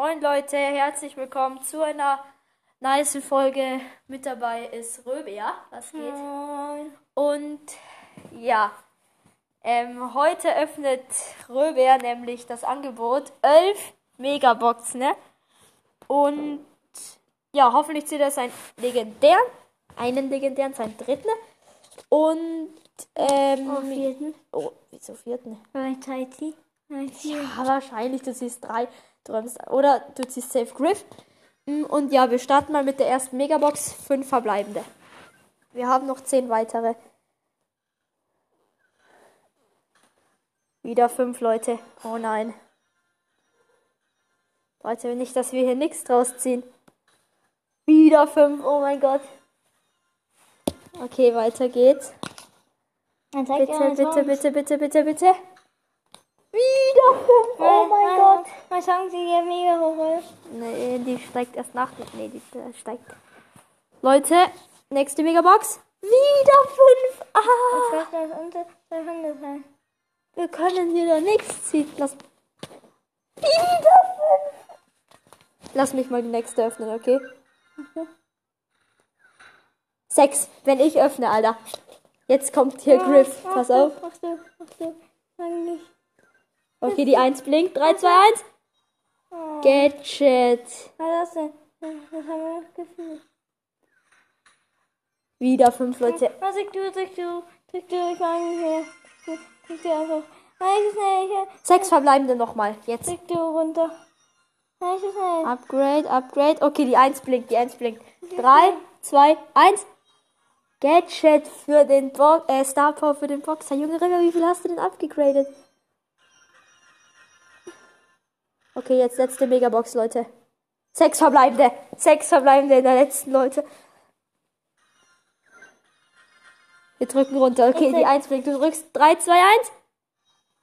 Moin Leute, herzlich willkommen zu einer nice Folge. Mit dabei ist Röbe, ja? Was geht? Moin. Und ja, ähm, heute öffnet Röber nämlich das Angebot 11 Megaboxen. Ne? Und ja, hoffentlich zieht er seinen legendären, einen legendären, seinen dritten. Und ähm, Oh, vierten. oh, wieso vierten? Ja, wahrscheinlich, du ziehst drei. Du räumst, oder du ziehst Safe Griff. Mm, Und ja, wir starten mal mit der ersten Megabox. Fünf verbleibende. Wir haben noch zehn weitere. Wieder fünf Leute. Oh nein. Leute, nicht, dass wir hier nichts draus ziehen. Wieder fünf. Oh mein Gott. Okay, weiter geht's. Bitte, bitte, Songs. bitte, bitte, bitte, bitte. Wieder fünf. Oh mein Gott. Meine sind ja mega hoch. Nee, die steigt erst nach. Nee, die äh, steigt. Leute, nächste Megabox. Wieder fünf. Ah, Was soll das unter 200 sein? wir können hier doch nichts ziehen. Lass. Wieder fünf. Lass mich mal die nächste öffnen, okay? Sechs. Wenn ich öffne, Alter. Jetzt kommt hier Griff. Pass du, auf. Ach du, ach du. Sag nicht. Okay, die Eins blinkt. Drei, zwei, eins. Oh. Gadget. Was ist das denn? Das haben wir das Gefühl. Wieder fünf Leute. Was sag du, sag du, sag du, ich nicht mehr. Sag du einfach. Nein, ich schnell, Sechs verbleibende nochmal. Jetzt. sag du runter. Nein, ich schnell. Upgrade, Upgrade. Okay, die 1 blinkt, die 1 blinkt. 3, 2, 1. Gadget für den Bo äh, Star Power für den Boxer. Junge Ringer, wie viel hast du denn abgegradet? Okay, jetzt letzte Megabox, Leute. Sechs verbleibende. Sechs verbleibende in der letzten, Leute. Wir drücken runter. Okay, die 1 blinkt. Du drückst 3, 2, 1.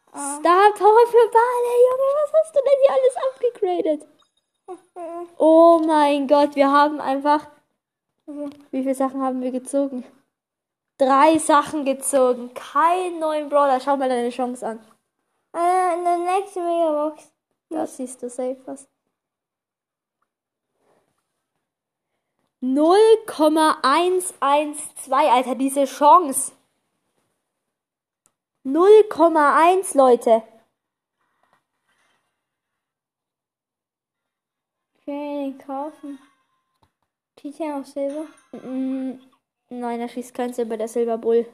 Star Power für Bale. Junge, was hast du denn hier alles abgegradet? Oh mein Gott, wir haben einfach. Wie viele Sachen haben wir gezogen? Drei Sachen gezogen. Keinen neuen Brawler. Schau mal deine Chance an. Äh, in der nächsten Megabox. Da siehst du safe was. 0,112, Alter, diese Chance. 0,1, Leute. Ich will ihn kaufen. Titan auf Silber. Mm, Nein, er schießt kein Silber, der Silberbull.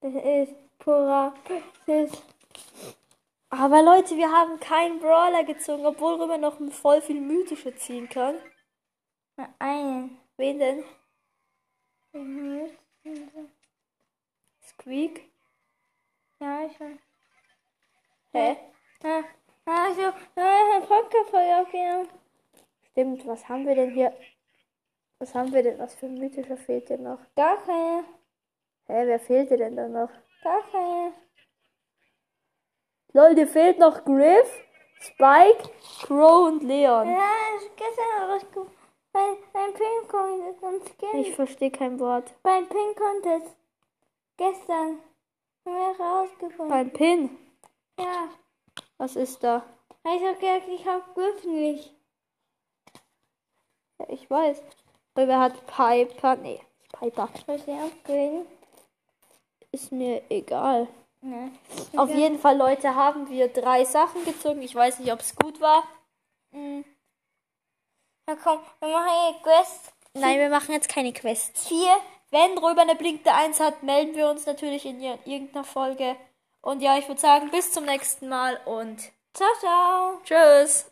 Das ist purer. Das ist. Aber Leute, wir haben keinen Brawler gezogen, obwohl Römer noch voll viel mythische ziehen kann. Einen. Wen denn? Squeak? Ja, ich weiß. Hä? Ah, also, Podcast voll aufgenommen. Stimmt, was haben wir denn hier? Was haben wir denn? Was für ein mythischer fehlt denn noch? Gar keine. Hä, wer fehlte denn da noch? Gar keine. Lol, dir fehlt noch Griff, Spike, Crow und Leon. Ja, ich gestern rausgekommen. Beim, beim Pink Contest und Skin. Ich verstehe kein Wort. beim Pink Contest. Gestern. Haben wir rausgefunden. Beim Pin. ja. Was ist da? Ich hab gesagt, ich hab Griff nicht. Ja, ich weiß. Römer hat Piper. Nee, Piper. Ich den upgraden? Ist mir egal. Ja. Auf jeden Fall, Leute, haben wir drei Sachen gezogen. Ich weiß nicht, ob es gut war. Mhm. Na komm, wir machen hier Quest Nein, wir machen jetzt keine Quests. 4. Wenn Röber eine blinkende Eins hat, melden wir uns natürlich in ir- irgendeiner Folge. Und ja, ich würde sagen, bis zum nächsten Mal und Ciao, ciao. tschüss.